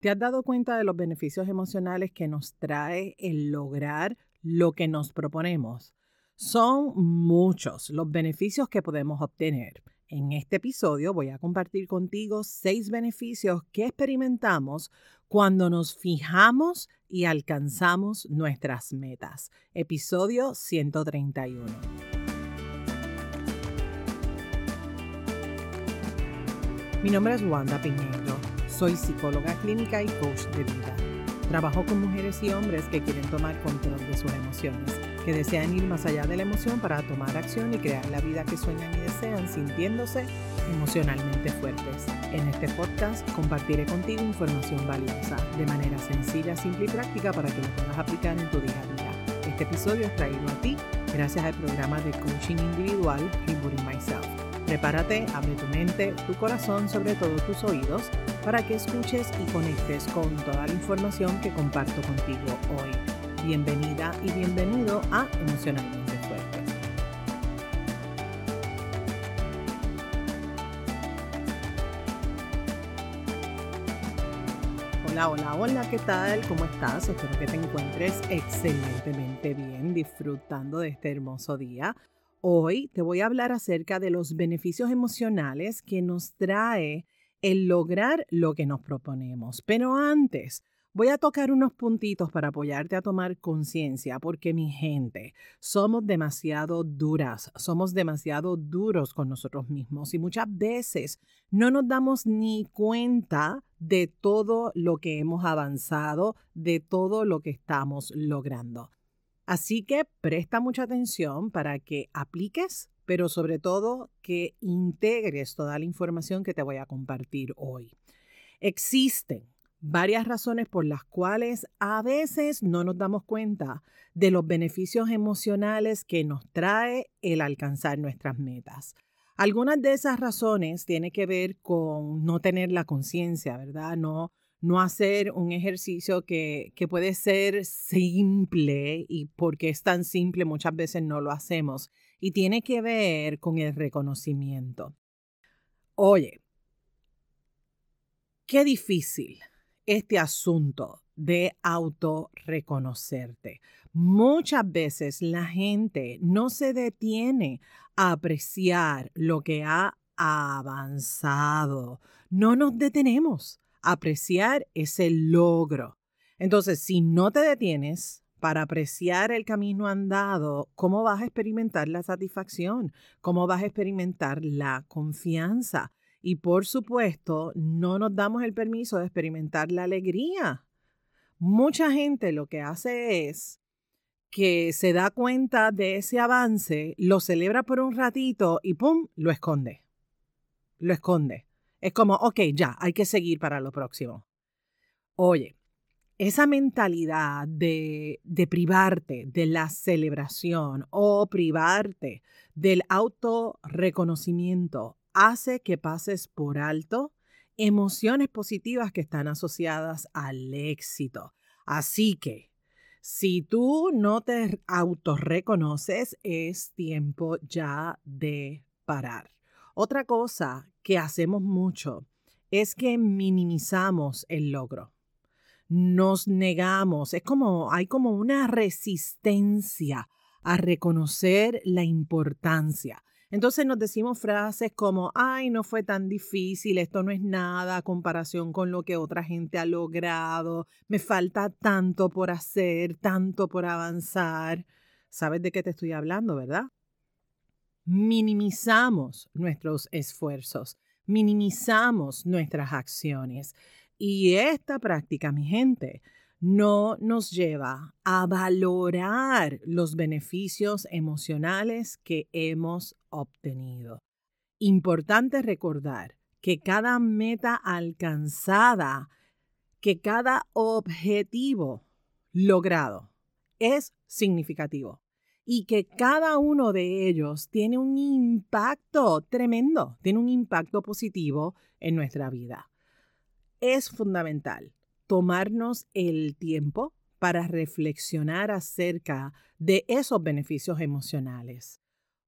¿Te has dado cuenta de los beneficios emocionales que nos trae el lograr lo que nos proponemos? Son muchos los beneficios que podemos obtener. En este episodio voy a compartir contigo seis beneficios que experimentamos cuando nos fijamos y alcanzamos nuestras metas. Episodio 131. Mi nombre es Wanda Piñero soy psicóloga clínica y coach de vida. Trabajo con mujeres y hombres que quieren tomar control de sus emociones, que desean ir más allá de la emoción para tomar acción y crear la vida que sueñan y desean sintiéndose emocionalmente fuertes. En este podcast compartiré contigo información valiosa de manera sencilla, simple y práctica para que lo puedas aplicar en tu día a día. Este episodio es traído a ti gracias al programa de coaching individual Rebooting Myself. Prepárate, abre tu mente, tu corazón, sobre todo tus oídos para que escuches y conectes con toda la información que comparto contigo hoy. Bienvenida y bienvenido a Emocionalmente Fuertes. Hola, hola, hola, ¿qué tal? ¿Cómo estás? Espero que te encuentres excelentemente bien, disfrutando de este hermoso día. Hoy te voy a hablar acerca de los beneficios emocionales que nos trae el lograr lo que nos proponemos. Pero antes, voy a tocar unos puntitos para apoyarte a tomar conciencia, porque mi gente, somos demasiado duras, somos demasiado duros con nosotros mismos y muchas veces no nos damos ni cuenta de todo lo que hemos avanzado, de todo lo que estamos logrando. Así que presta mucha atención para que apliques pero sobre todo que integres toda la información que te voy a compartir hoy. Existen varias razones por las cuales a veces no nos damos cuenta de los beneficios emocionales que nos trae el alcanzar nuestras metas. Algunas de esas razones tienen que ver con no tener la conciencia, ¿verdad? No, no hacer un ejercicio que, que puede ser simple y porque es tan simple muchas veces no lo hacemos y tiene que ver con el reconocimiento. Oye, qué difícil este asunto de autorreconocerte. Muchas veces la gente no se detiene a apreciar lo que ha avanzado. No nos detenemos apreciar ese logro. Entonces, si no te detienes para apreciar el camino andado, ¿cómo vas a experimentar la satisfacción? ¿Cómo vas a experimentar la confianza? Y por supuesto, no nos damos el permiso de experimentar la alegría. Mucha gente lo que hace es que se da cuenta de ese avance, lo celebra por un ratito y ¡pum! lo esconde. Lo esconde. Es como, ok, ya, hay que seguir para lo próximo. Oye, esa mentalidad de, privarte de la celebración o privarte del autorreconocimiento hace que pases por alto emociones positivas que están asociadas al éxito. Así que, si tú no te autorreconoces, es tiempo ya de parar. Otra cosa que hacemos mucho es que minimizamos el logro nos negamos, es como, hay como una resistencia a reconocer la importancia. Entonces nos decimos frases como, ay, no fue tan difícil, esto no es nada a comparación con lo que otra gente ha logrado, me falta tanto por hacer, tanto por avanzar. ¿Sabes de qué te estoy hablando, verdad? Minimizamos nuestros esfuerzos, minimizamos nuestras acciones. Y esta práctica, mi gente, no nos lleva a valorar los beneficios emocionales que hemos obtenido. Importante recordar que cada meta alcanzada, que cada objetivo logrado es significativo y que cada uno de ellos tiene un impacto tremendo, tiene un impacto positivo en nuestra vida es fundamental tomarnos el tiempo para reflexionar acerca de esos beneficios emocionales.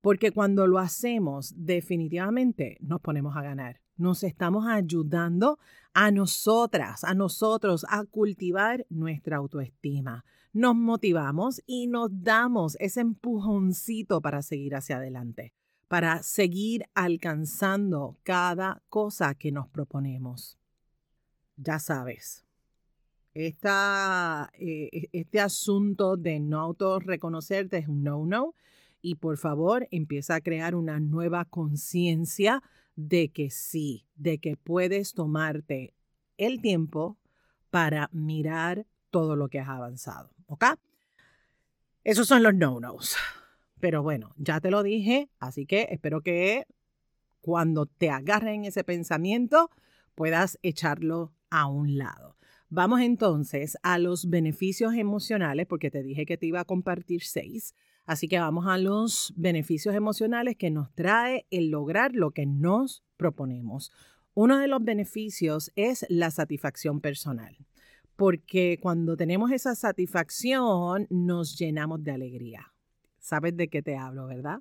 Porque cuando lo hacemos, definitivamente nos ponemos a ganar. Nos estamos ayudando a nosotras, a nosotros, a cultivar nuestra autoestima. Nos motivamos y nos damos ese empujoncito para seguir hacia adelante, para seguir alcanzando cada cosa que nos proponemos. Ya sabes, esta, eh, e, este asunto de no autorreconocerte es un no-no y por favor empieza a crear una nueva conciencia de que sí, de que puedes tomarte el tiempo para mirar todo lo que has avanzado. ¿Ok? Esos son los no-nos. Pero bueno, ya te lo dije, así que espero que cuando te agarren ese pensamiento puedas echarlo a un lado. Vamos entonces a los beneficios emocionales, porque te dije que te iba a compartir seis. Así que vamos a los beneficios emocionales que nos trae el lograr lo que nos proponemos. Uno de los beneficios es la satisfacción personal, porque cuando tenemos esa satisfacción nos llenamos de alegría. ¿Sabes de qué te hablo, verdad?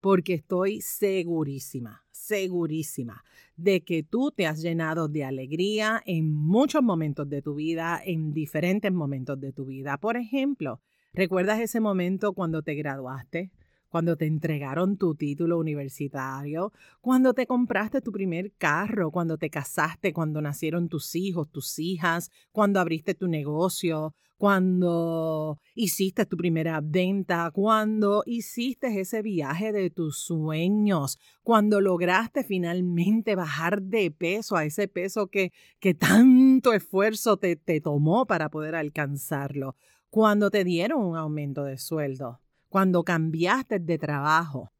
Porque estoy segurísima, segurísima de que tú te has llenado de alegría en muchos momentos de tu vida, en diferentes momentos de tu vida. Por ejemplo, ¿Recuerdas ese momento cuando te graduaste? Cuando te entregaron tu título universitario, cuando te compraste tu primer carro, cuando te casaste, cuando nacieron tus hijos, tus hijas, cuando abriste tu negocio, cuando hiciste tu primera venta, cuando hiciste ese viaje de tus sueños, cuando lograste finalmente bajar de peso a ese peso que, que tanto esfuerzo te, te tomó para poder alcanzarlo cuando te dieron un aumento de sueldo, cuando cambiaste de trabajo,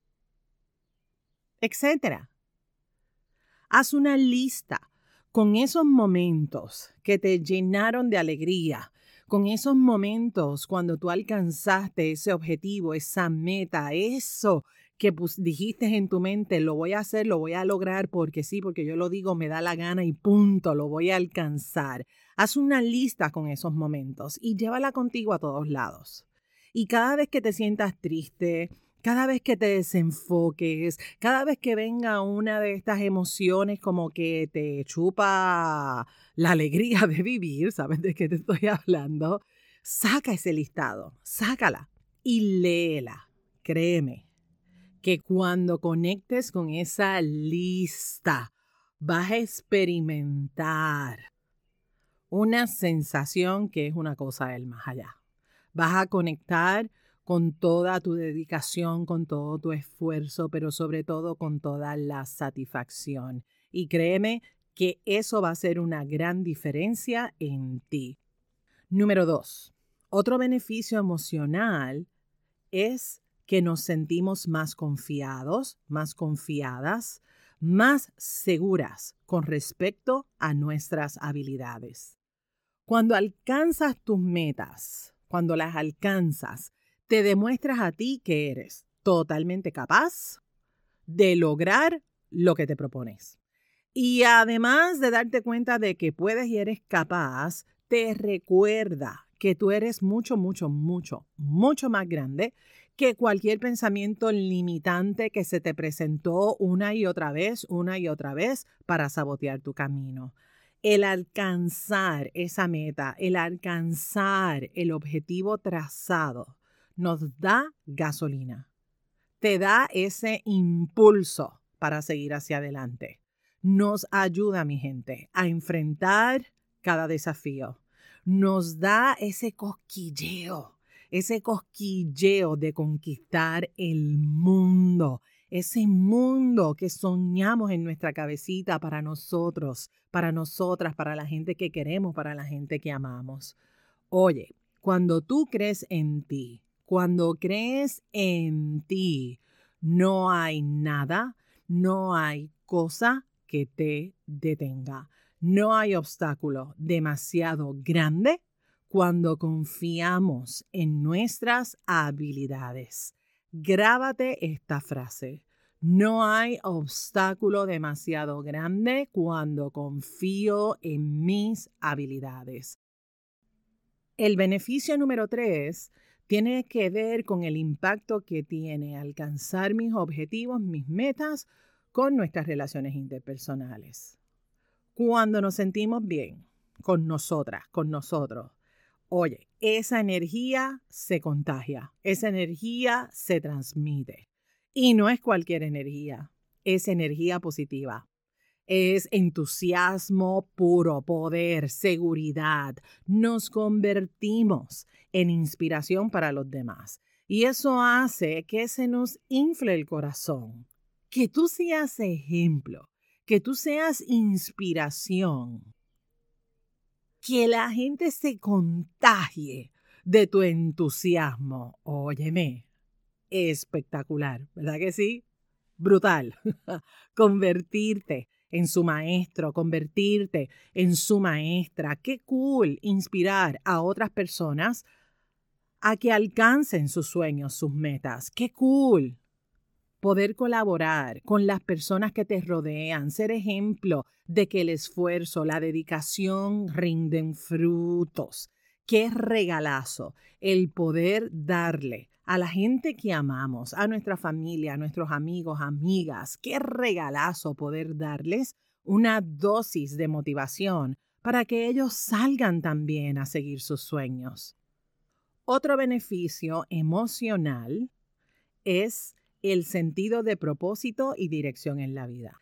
etc. Haz una lista con esos momentos que te llenaron de alegría, con esos momentos cuando tú alcanzaste ese objetivo, esa meta, eso que dijiste en tu mente, lo voy a hacer, lo voy a lograr porque sí, porque yo lo digo, me da la gana y punto, lo voy a alcanzar. Haz una lista con esos momentos y llévala contigo a todos lados. Y cada vez que te sientas triste, cada vez que te desenfoques, cada vez que venga una de estas emociones como que te chupa la alegría de vivir, ¿sabes de qué te estoy hablando? Saca ese listado, sácala y léela. Créeme que cuando conectes con esa lista, vas a experimentar una sensación que es una cosa del más allá. Vas a conectar con toda tu dedicación, con todo tu esfuerzo, pero sobre todo con toda la satisfacción. Y créeme que eso va a ser una gran diferencia en ti. Número dos, otro beneficio emocional es que nos sentimos más confiados, más confiadas, más seguras con respecto a nuestras habilidades. Cuando alcanzas tus metas, cuando las alcanzas, te demuestras a ti que eres totalmente capaz de lograr lo que te propones. Y además de darte cuenta de que puedes y eres capaz, te recuerda que tú eres mucho, mucho, mucho, mucho más grande que cualquier pensamiento limitante que se te presentó una y otra vez, una y otra vez para sabotear tu camino el alcanzar esa meta, el alcanzar el objetivo trazado, nos da gasolina, te da ese impulso para seguir hacia adelante. Nos ayuda, mi gente, a enfrentar cada desafío. Nos da ese cosquilleo, ese cosquilleo de conquistar el mundo, ese mundo que soñamos en nuestra cabecita para nosotros, para nosotras, para la gente que queremos, para la gente que amamos. Oye, cuando tú crees en ti, cuando crees en ti, no hay nada, no hay cosa que te detenga. No hay obstáculo demasiado grande cuando confiamos en nuestras habilidades. Grábate esta frase. No hay obstáculo demasiado grande cuando confío en mis habilidades. El beneficio número tres tiene que ver con el impacto que tiene alcanzar mis objetivos, mis metas, con nuestras relaciones interpersonales. Cuando nos sentimos bien con nosotras, con nosotros, oye, esa energía se contagia, esa energía se transmite. Y no es cualquier energía, es energía positiva. Es entusiasmo puro, poder, seguridad. Nos convertimos en inspiración para los demás. Y eso hace que se nos infle el corazón. Que tú seas ejemplo, que tú seas inspiración. Que la gente se contagie de tu entusiasmo. Óyeme, espectacular, ¿verdad que sí? Brutal. Convertirte en su maestro, convertirte en su maestra. Qué cool inspirar a otras personas a que alcancen sus sueños, sus metas. Qué cool poder colaborar con las personas que te rodean, ser ejemplo de que el esfuerzo, la dedicación rinden frutos. Qué regalazo el poder darle a la gente que amamos, a nuestra familia, a nuestros amigos, amigas. Qué regalazo poder darles una dosis de motivación para que ellos salgan también a seguir sus sueños. Otro beneficio emocional es el sentido de propósito y dirección en la vida.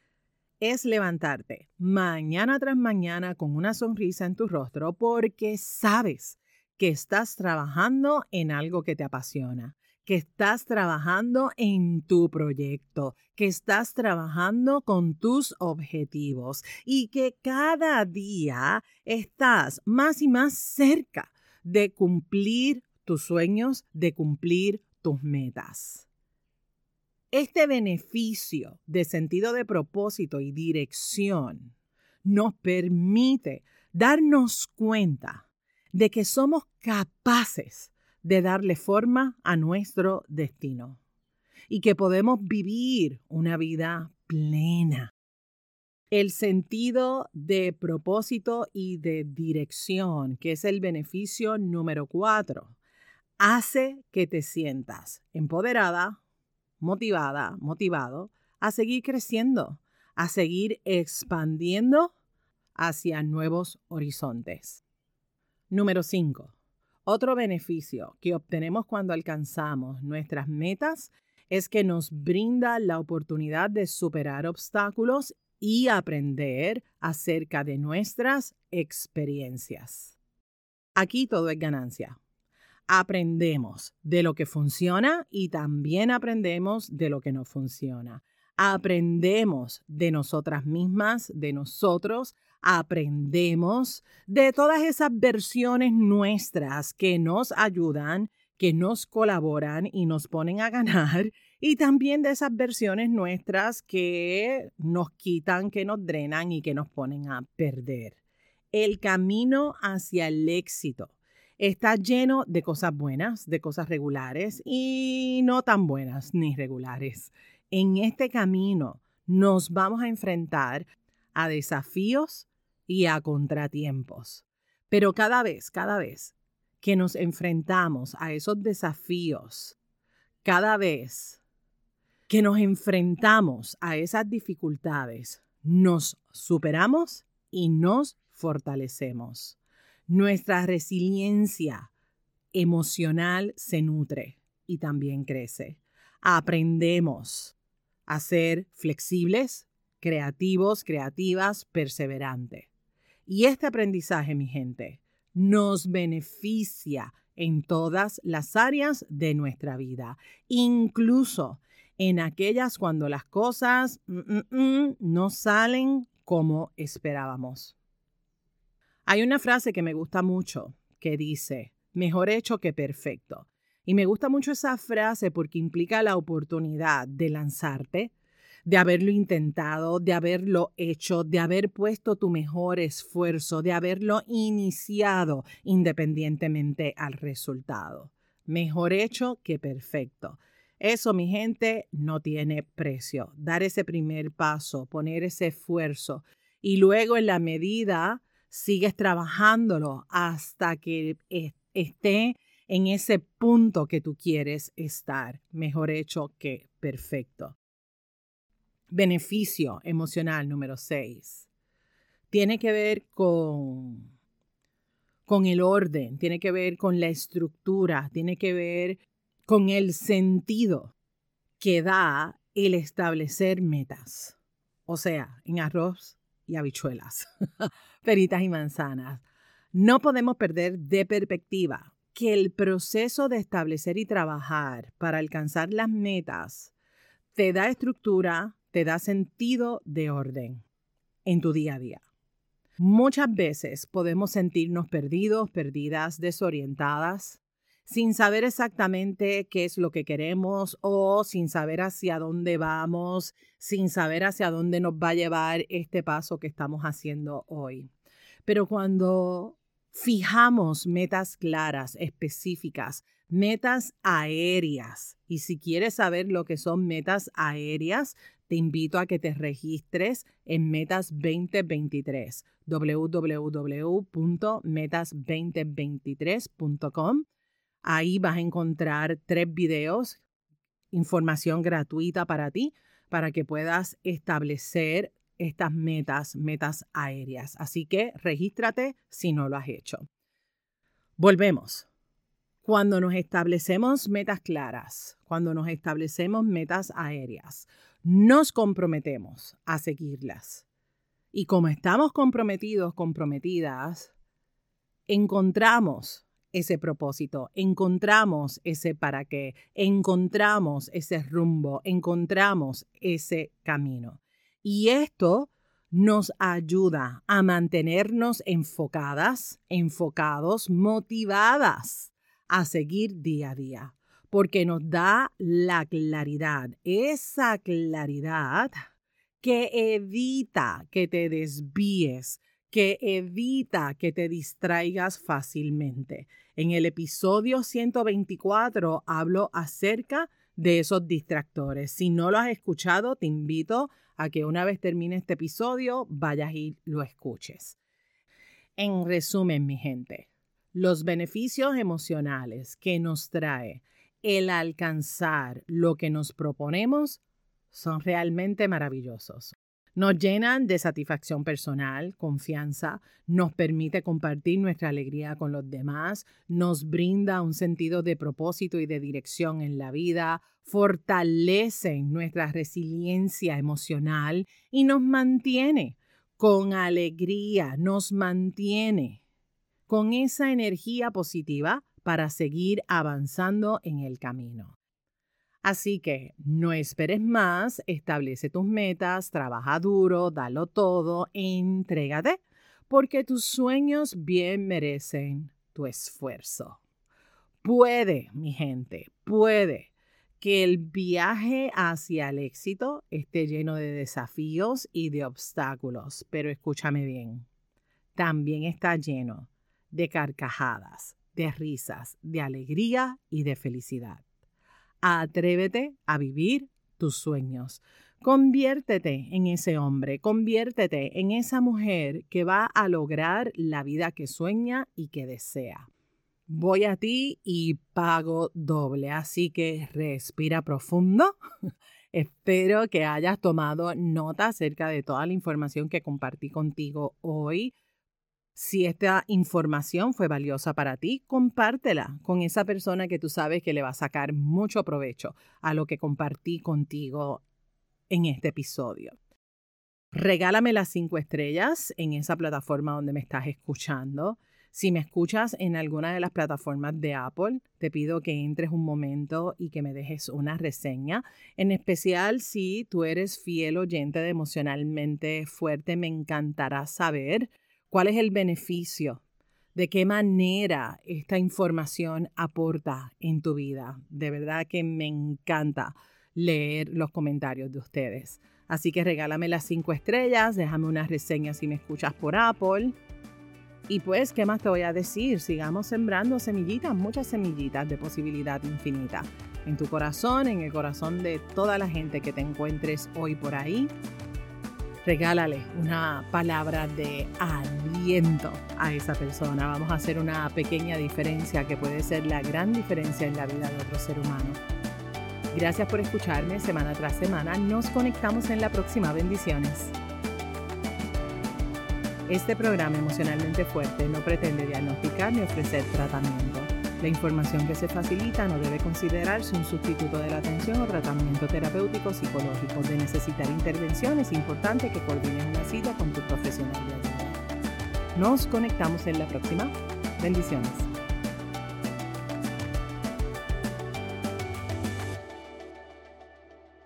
Es levantarte mañana tras mañana con una sonrisa en tu rostro porque sabes que estás trabajando en algo que te apasiona, que estás trabajando en tu proyecto, que estás trabajando con tus objetivos y que cada día estás más y más cerca de cumplir tus sueños, de cumplir tus metas. Este beneficio de sentido de propósito y dirección nos permite darnos cuenta de que somos capaces de darle forma a nuestro destino y que podemos vivir una vida plena. El sentido de propósito y de dirección, que es el beneficio número cuatro, hace que te sientas empoderada, motivada, motivado a seguir creciendo, a seguir expandiendo hacia nuevos horizontes. Número 5. Otro beneficio que obtenemos cuando alcanzamos nuestras metas es que nos brinda la oportunidad de superar obstáculos y aprender acerca de nuestras experiencias. Aquí todo es ganancia. Aprendemos de lo que funciona y también aprendemos de lo que no funciona. Aprendemos de nosotras mismas, de nosotros, aprendemos de todas esas versiones nuestras que nos ayudan, que nos colaboran y nos ponen a ganar, y también de esas versiones nuestras que nos quitan, que nos drenan y que nos ponen a perder. El camino hacia el éxito está lleno de cosas buenas, de cosas regulares y no tan buenas ni regulares. En este camino nos vamos a enfrentar a desafíos y a contratiempos. Pero cada vez, cada vez que nos enfrentamos a esos desafíos, cada vez que nos enfrentamos a esas dificultades, nos superamos y nos fortalecemos. Nuestra resiliencia emocional se nutre y también crece. Aprendemos a ser flexibles, creativos, creativas, perseverantes. Y este aprendizaje, mi gente, nos beneficia en todas las áreas de nuestra vida, incluso en aquellas cuando las cosas mm, mm, mm, no salen como esperábamos. Hay una frase que me gusta mucho que dice, mejor hecho que perfecto. Y me gusta mucho esa frase porque implica la oportunidad de lanzarte, de haberlo intentado, de haberlo hecho, de haber puesto tu mejor esfuerzo, de haberlo iniciado independientemente al resultado. Mejor hecho que perfecto. Eso, mi gente, no tiene precio. Dar ese primer paso, poner ese esfuerzo y luego en la medida sigues trabajándolo hasta que esté en ese punto que tú quieres estar. Mejor hecho que perfecto. beneficio emocional número 6 tiene que ver con, con el orden, tiene que ver con la estructura, tiene que ver con el sentido que da el establecer metas. O sea, en arroz habichuelas, peritas y manzanas. No podemos perder de perspectiva que el proceso de establecer y trabajar para alcanzar las metas te da estructura, te da sentido de orden en tu día a día. Muchas veces podemos sentirnos perdidos, perdidas, desorientadas, sin saber exactamente qué es lo que queremos o sin saber hacia dónde vamos, sin saber hacia dónde nos va a llevar este paso que estamos haciendo hoy. Pero cuando fijamos metas claras, específicas, metas aéreas, y si quieres saber lo que son metas aéreas, te invito a que te registres en Metas 2023, www.metas2023.com. Ahí vas a encontrar tres videos, información gratuita para ti, para que puedas establecer estas metas, metas aéreas. Así que regístrate si no lo has hecho. Volvemos. Cuando nos establecemos metas claras, cuando nos establecemos metas aéreas, nos comprometemos a seguirlas. Y como estamos comprometidos, comprometidas, encontramos ese propósito, encontramos ese para qué, encontramos ese rumbo, encontramos ese camino. Y esto nos ayuda a mantenernos enfocadas, enfocados, motivadas a seguir día a día porque nos da la claridad, esa claridad que evita que te desvíes, que evita que te distraigas fácilmente. En el episodio 124 hablo acerca de esos distractores. Si no lo has escuchado, te invito a que una vez termine este episodio vayas y lo escuches. En resumen, mi gente, los beneficios emocionales que nos trae el alcanzar lo que nos proponemos son realmente maravillosos. Nos llenan de satisfacción personal, confianza, nos permite compartir nuestra alegría con los demás, nos brinda un sentido de propósito y de dirección en la vida, fortalecen nuestra resiliencia emocional y nos mantiene con alegría, nos mantiene con esa energía positiva para seguir avanzando en el camino. Así que no esperes más, establece tus metas, trabaja duro, dalo todo, entrégate, porque tus sueños bien merecen tu esfuerzo. Puede, mi gente, puede que el viaje hacia el éxito esté lleno de desafíos y de obstáculos, pero escúchame bien, también está lleno de carcajadas, de risas, de alegría y de felicidad. Atrévete a vivir tus sueños. Conviértete en ese hombre, conviértete en esa mujer que va a lograr la vida que sueña y que desea. Voy a ti y pago doble, así que respira profundo. Espero que hayas tomado nota acerca de toda la información que compartí contigo hoy. Si esta información fue valiosa para ti, compártela con esa persona que tú sabes que le va a sacar mucho provecho a lo que compartí contigo en este episodio. Regálame las cinco estrellas en esa plataforma donde me estás escuchando. Si me escuchas en alguna de las plataformas de Apple, te pido que entres un momento y que me dejes una reseña. En especial si tú eres fiel oyente emocionalmente fuerte, me encantará saber ¿Cuál es el beneficio? ¿De qué manera esta información aporta en tu vida? De verdad que me encanta leer los comentarios de ustedes. Así que regálame las cinco estrellas, déjame una reseña si me escuchas por Apple. Y pues, ¿qué más te voy a decir? Sigamos sembrando semillitas, muchas semillitas de posibilidad infinita. En tu corazón, en el corazón de toda la gente que te encuentres hoy por ahí regálale una palabra de aliento a esa persona. Vamos a hacer una pequeña diferencia que puede ser la gran diferencia en la vida de otro ser humano. Gracias por escucharme semana tras semana. Nos conectamos en la próxima. Bendiciones. Este programa emocionalmente fuerte no pretende diagnosticar ni ofrecer tratamiento. La información que se facilita no debe considerarse un sustituto de la atención o tratamiento terapéutico psicológico. De necesitar intervención es importante que coordines una cita con tu profesional de ayuda. Nos conectamos en la próxima. Bendiciones.